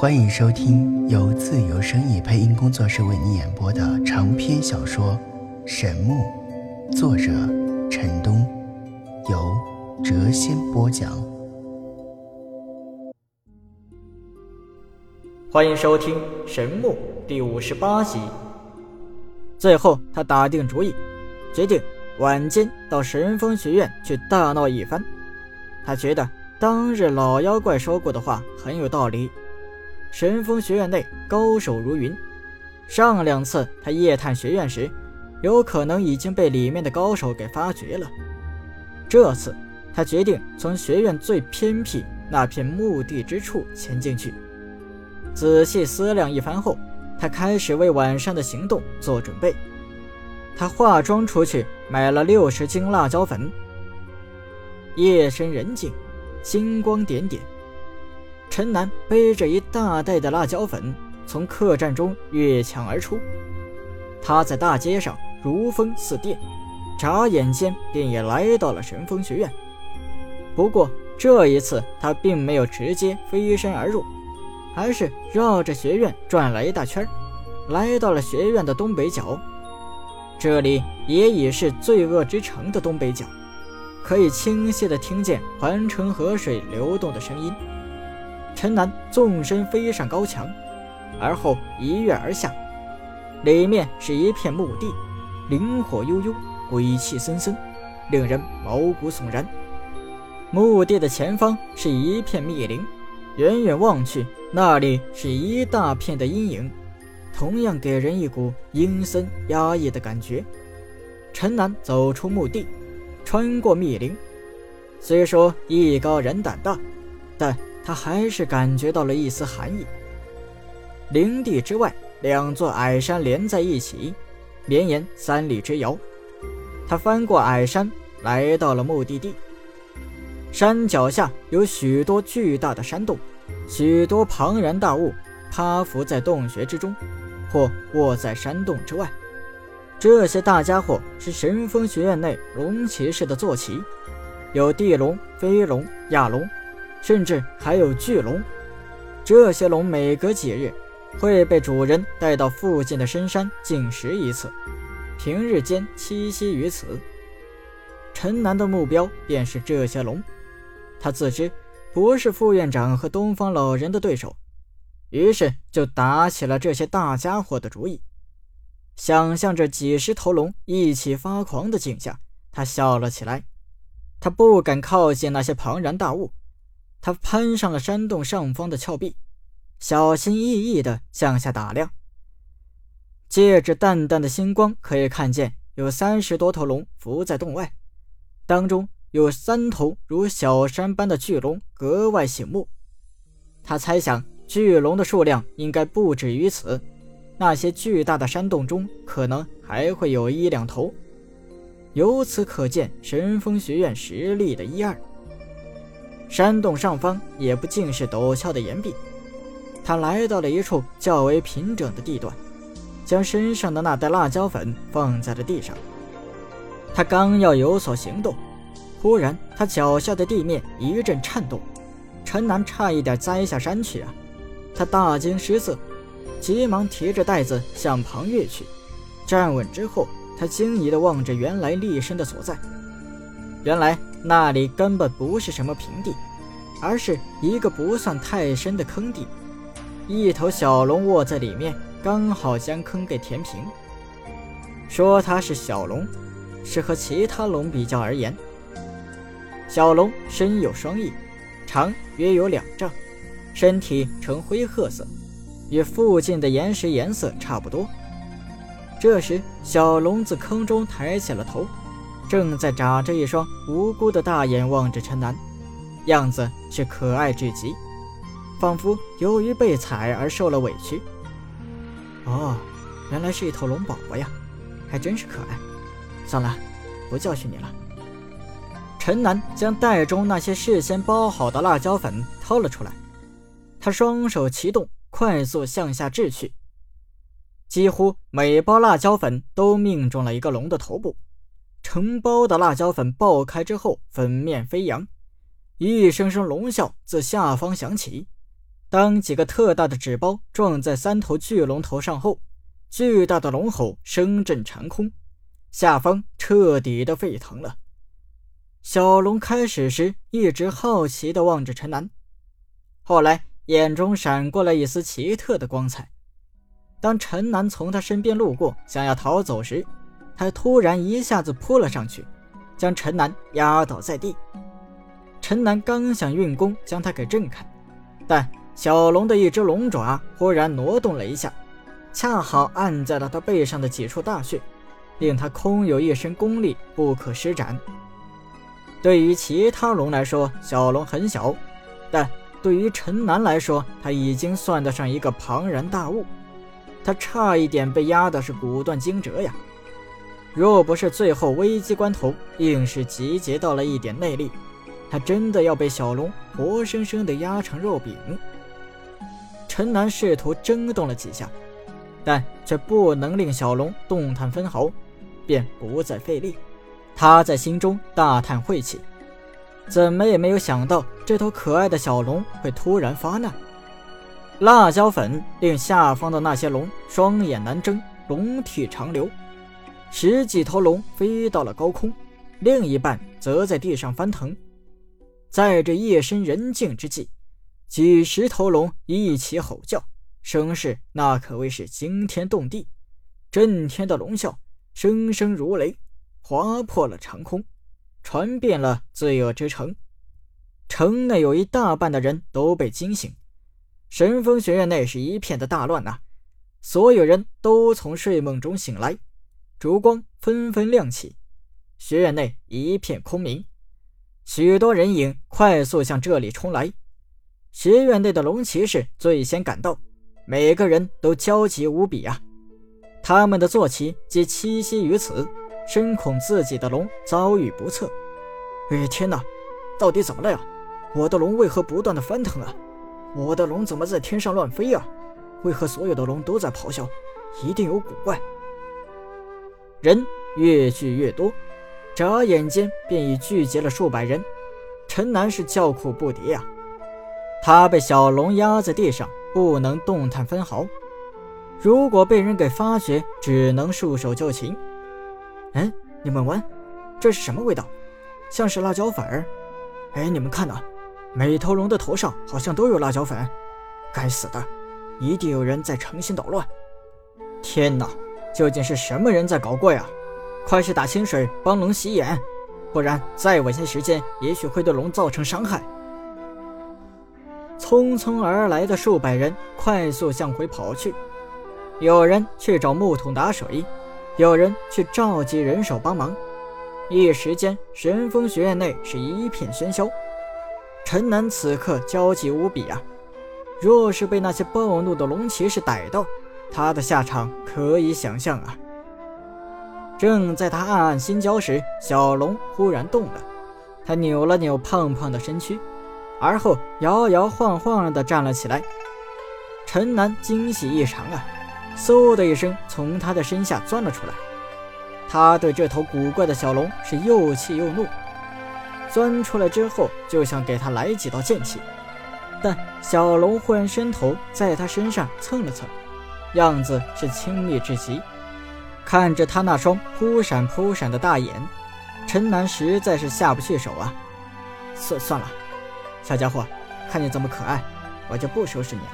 欢迎收听由自由声意配音工作室为你演播的长篇小说《神木》，作者陈东，由谪仙播讲。欢迎收听《神木》第五十八集。最后，他打定主意，决定晚间到神风学院去大闹一番。他觉得当日老妖怪说过的话很有道理。神风学院内高手如云，上两次他夜探学院时，有可能已经被里面的高手给发觉了。这次他决定从学院最偏僻那片墓地之处潜进去。仔细思量一番后，他开始为晚上的行动做准备。他化妆出去买了六十斤辣椒粉。夜深人静，星光点点。陈南背着一大袋的辣椒粉从客栈中越墙而出，他在大街上如风似电，眨眼间便也来到了神风学院。不过这一次他并没有直接飞身而入，而是绕着学院转了一大圈，来到了学院的东北角。这里也已是罪恶之城的东北角，可以清晰地听见环城河水流动的声音。陈南纵身飞上高墙，而后一跃而下。里面是一片墓地，灵火悠悠，鬼气森森，令人毛骨悚然。墓地的前方是一片密林，远远望去，那里是一大片的阴影，同样给人一股阴森压抑的感觉。陈南走出墓地，穿过密林，虽说艺高人胆大，但。他还是感觉到了一丝寒意。灵地之外，两座矮山连在一起，绵延三里之遥。他翻过矮山，来到了目的地。山脚下有许多巨大的山洞，许多庞然大物趴伏在洞穴之中，或卧在山洞之外。这些大家伙是神风学院内龙骑士的坐骑，有地龙、飞龙、亚龙。甚至还有巨龙，这些龙每隔几日会被主人带到附近的深山进食一次，平日间栖息于此。陈南的目标便是这些龙，他自知不是副院长和东方老人的对手，于是就打起了这些大家伙的主意。想象着几十头龙一起发狂的景象，他笑了起来。他不敢靠近那些庞然大物。他攀上了山洞上方的峭壁，小心翼翼地向下打量。借着淡淡的星光，可以看见有三十多头龙伏在洞外，当中有三头如小山般的巨龙，格外醒目。他猜想，巨龙的数量应该不止于此，那些巨大的山洞中可能还会有一两头。由此可见，神风学院实力的一二。山洞上方也不尽是陡峭的岩壁，他来到了一处较为平整的地段，将身上的那袋辣椒粉放在了地上。他刚要有所行动，忽然他脚下的地面一阵颤动，陈南差一点栽下山去啊！他大惊失色，急忙提着袋子向旁跃去。站稳之后，他惊疑地望着原来立身的所在。原来那里根本不是什么平地，而是一个不算太深的坑地。一头小龙卧在里面，刚好将坑给填平。说它是小龙，是和其他龙比较而言。小龙身有双翼，长约有两丈，身体呈灰褐色，与附近的岩石颜色差不多。这时，小龙自坑中抬起了头。正在眨着一双无辜的大眼望着陈南，样子是可爱至极，仿佛由于被踩而受了委屈。哦，原来是一头龙宝宝呀，还真是可爱。算了，不教训你了。陈南将袋中那些事先包好的辣椒粉掏了出来，他双手齐动，快速向下掷去，几乎每包辣椒粉都命中了一个龙的头部。承包的辣椒粉爆开之后，粉面飞扬，一声声龙啸自下方响起，当几个特大的纸包撞在三头巨龙头上后，巨大的龙吼声震长空，下方彻底的沸腾了。小龙开始时一直好奇地望着陈南，后来眼中闪过了一丝奇特的光彩。当陈南从他身边路过，想要逃走时，他突然一下子扑了上去，将陈南压倒在地。陈南刚想运功将他给震开，但小龙的一只龙爪忽然挪动了一下，恰好按在了他背上的几处大穴，令他空有一身功力不可施展。对于其他龙来说，小龙很小；但对于陈南来说，他已经算得上一个庞然大物。他差一点被压的是骨断筋折呀！若不是最后危机关头硬是集结到了一点内力，他真的要被小龙活生生的压成肉饼。陈南试图挣动了几下，但却不能令小龙动弹分毫，便不再费力。他在心中大叹晦气，怎么也没有想到这头可爱的小龙会突然发难。辣椒粉令下方的那些龙双眼难睁，龙体长流，十几头龙飞到了高空，另一半则在地上翻腾。在这夜深人静之际，几十头龙一起吼叫，声势那可谓是惊天动地，震天的龙啸，声声如雷。划破了长空，传遍了罪恶之城。城内有一大半的人都被惊醒，神风学院内是一片的大乱呐！所有人都从睡梦中醒来，烛光纷纷亮起，学院内一片空明。许多人影快速向这里冲来，学院内的龙骑士最先赶到，每个人都焦急无比啊！他们的坐骑皆栖息于此。深恐自己的龙遭遇不测。哎天哪，到底怎么了呀？我的龙为何不断的翻腾啊？我的龙怎么在天上乱飞啊？为何所有的龙都在咆哮？一定有古怪。人越聚越多，眨眼间便已聚集了数百人。陈南是叫苦不迭呀，他被小龙压在地上，不能动弹分毫。如果被人给发觉，只能束手就擒。哎，你们闻，这是什么味道？像是辣椒粉儿。哎，你们看呐，每头龙的头上好像都有辣椒粉。该死的，一定有人在诚心捣乱。天哪，究竟是什么人在搞怪啊？快去打清水帮龙洗眼，不然再晚些时间，也许会对龙造成伤害。匆匆而来的数百人快速向回跑去，有人去找木桶打水。有人去召集人手帮忙，一时间神风学院内是一片喧嚣。陈南此刻焦急无比啊！若是被那些暴怒的龙骑士逮到，他的下场可以想象啊！正在他暗暗心焦时，小龙忽然动了，他扭了扭胖胖的身躯，而后摇摇晃晃地站了起来。陈南惊喜异常啊！嗖的一声，从他的身下钻了出来。他对这头古怪的小龙是又气又怒。钻出来之后，就想给他来几道剑气，但小龙忽然伸头在他身上蹭了蹭，样子是亲密至极。看着他那双扑闪扑闪的大眼，陈南实在是下不去手啊。算算了，小家伙，看你这么可爱，我就不收拾你了。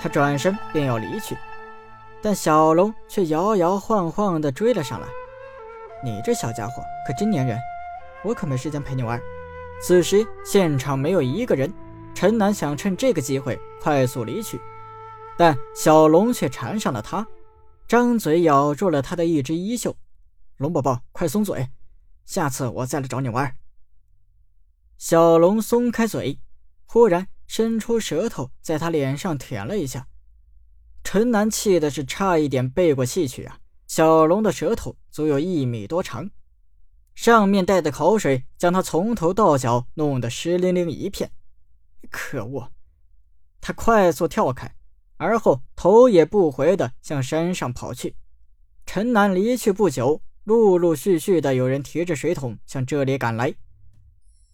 他转身便要离去。但小龙却摇摇晃晃地追了上来。你这小家伙可真粘人，我可没时间陪你玩。此时现场没有一个人，陈南想趁这个机会快速离去，但小龙却缠上了他，张嘴咬住了他的一只衣袖。龙宝宝，快松嘴，下次我再来找你玩。小龙松开嘴，忽然伸出舌头在他脸上舔了一下。陈南气的是差一点背过气去啊！小龙的舌头足有一米多长，上面带的口水将他从头到脚弄得湿淋淋一片。可恶！他快速跳开，而后头也不回的向山上跑去。陈南离去不久，陆陆续续的有人提着水桶向这里赶来。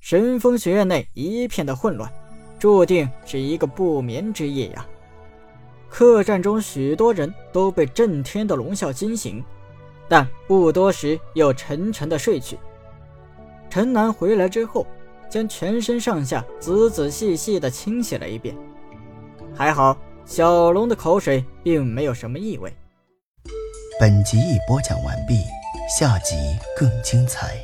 神风学院内一片的混乱，注定是一个不眠之夜呀。客栈中许多人都被震天的龙啸惊醒，但不多时又沉沉的睡去。陈南回来之后，将全身上下仔仔细细的清洗了一遍，还好小龙的口水并没有什么异味。本集已播讲完毕，下集更精彩。